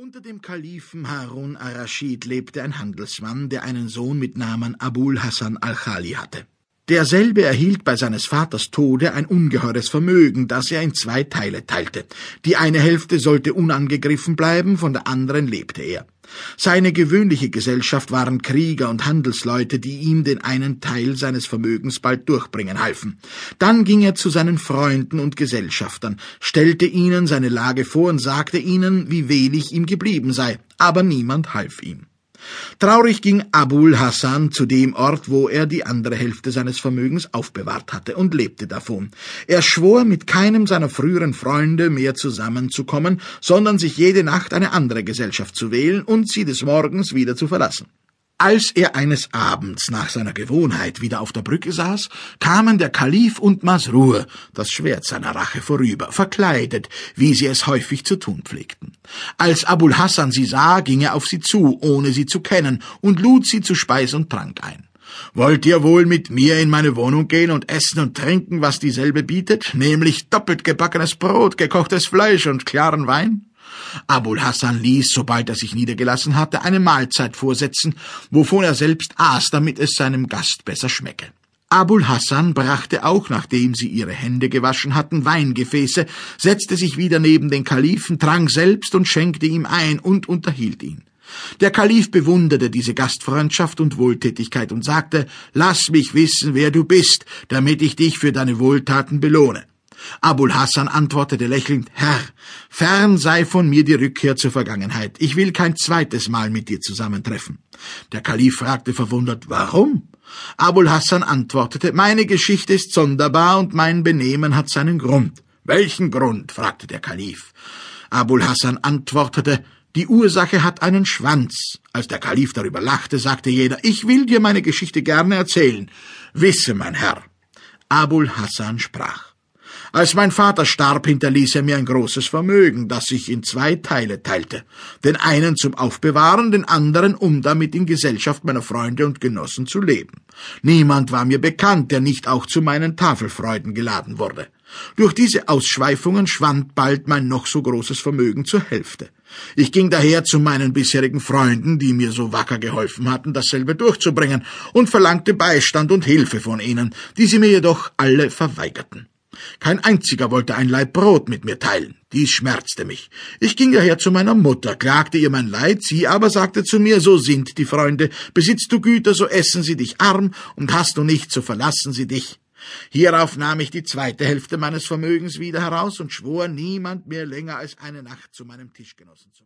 Unter dem Kalifen Harun ar-Raschid lebte ein Handelsmann, der einen Sohn mit Namen Abul Hassan al-Khali hatte. Derselbe erhielt bei seines Vaters Tode ein ungeheures Vermögen, das er in zwei Teile teilte. Die eine Hälfte sollte unangegriffen bleiben, von der anderen lebte er. Seine gewöhnliche Gesellschaft waren Krieger und Handelsleute, die ihm den einen Teil seines Vermögens bald durchbringen halfen. Dann ging er zu seinen Freunden und Gesellschaftern, stellte ihnen seine Lage vor und sagte ihnen, wie wenig ihm geblieben sei, aber niemand half ihm. Traurig ging Abul Hassan zu dem Ort, wo er die andere Hälfte seines Vermögens aufbewahrt hatte und lebte davon. Er schwor, mit keinem seiner früheren Freunde mehr zusammenzukommen, sondern sich jede Nacht eine andere Gesellschaft zu wählen und sie des Morgens wieder zu verlassen. Als er eines Abends nach seiner Gewohnheit wieder auf der Brücke saß, kamen der Kalif und Masrur, das Schwert seiner Rache, vorüber, verkleidet, wie sie es häufig zu tun pflegten. Als Abul Hassan sie sah, ging er auf sie zu, ohne sie zu kennen, und lud sie zu Speis und Trank ein. Wollt ihr wohl mit mir in meine Wohnung gehen und essen und trinken, was dieselbe bietet, nämlich doppelt gebackenes Brot, gekochtes Fleisch und klaren Wein? Abul Hassan ließ, sobald er sich niedergelassen hatte, eine Mahlzeit vorsetzen, wovon er selbst aß, damit es seinem Gast besser schmecke. Abul Hassan brachte auch, nachdem sie ihre Hände gewaschen hatten, Weingefäße, setzte sich wieder neben den Kalifen, trank selbst und schenkte ihm ein und unterhielt ihn. Der Kalif bewunderte diese Gastfreundschaft und Wohltätigkeit und sagte, Lass mich wissen, wer du bist, damit ich dich für deine Wohltaten belohne. Abul Hassan antwortete lächelnd, Herr, fern sei von mir die Rückkehr zur Vergangenheit. Ich will kein zweites Mal mit dir zusammentreffen. Der Kalif fragte verwundert, warum? Abul Hassan antwortete, meine Geschichte ist sonderbar und mein Benehmen hat seinen Grund. Welchen Grund? fragte der Kalif. Abul Hassan antwortete, die Ursache hat einen Schwanz. Als der Kalif darüber lachte, sagte jeder, ich will dir meine Geschichte gerne erzählen. Wisse, mein Herr. Abul Hassan sprach. Als mein Vater starb, hinterließ er mir ein großes Vermögen, das sich in zwei Teile teilte. Den einen zum Aufbewahren, den anderen, um damit in Gesellschaft meiner Freunde und Genossen zu leben. Niemand war mir bekannt, der nicht auch zu meinen Tafelfreuden geladen wurde. Durch diese Ausschweifungen schwand bald mein noch so großes Vermögen zur Hälfte. Ich ging daher zu meinen bisherigen Freunden, die mir so wacker geholfen hatten, dasselbe durchzubringen, und verlangte Beistand und Hilfe von ihnen, die sie mir jedoch alle verweigerten. Kein einziger wollte ein Laib Brot mit mir teilen. Dies schmerzte mich. Ich ging daher zu meiner Mutter, klagte ihr mein Leid, sie aber sagte zu mir, so sind die Freunde, besitzt du Güter, so essen sie dich arm, und hast du nicht, so verlassen sie dich. Hierauf nahm ich die zweite Hälfte meines Vermögens wieder heraus und schwor, niemand mehr länger als eine Nacht zu meinem Tischgenossen zu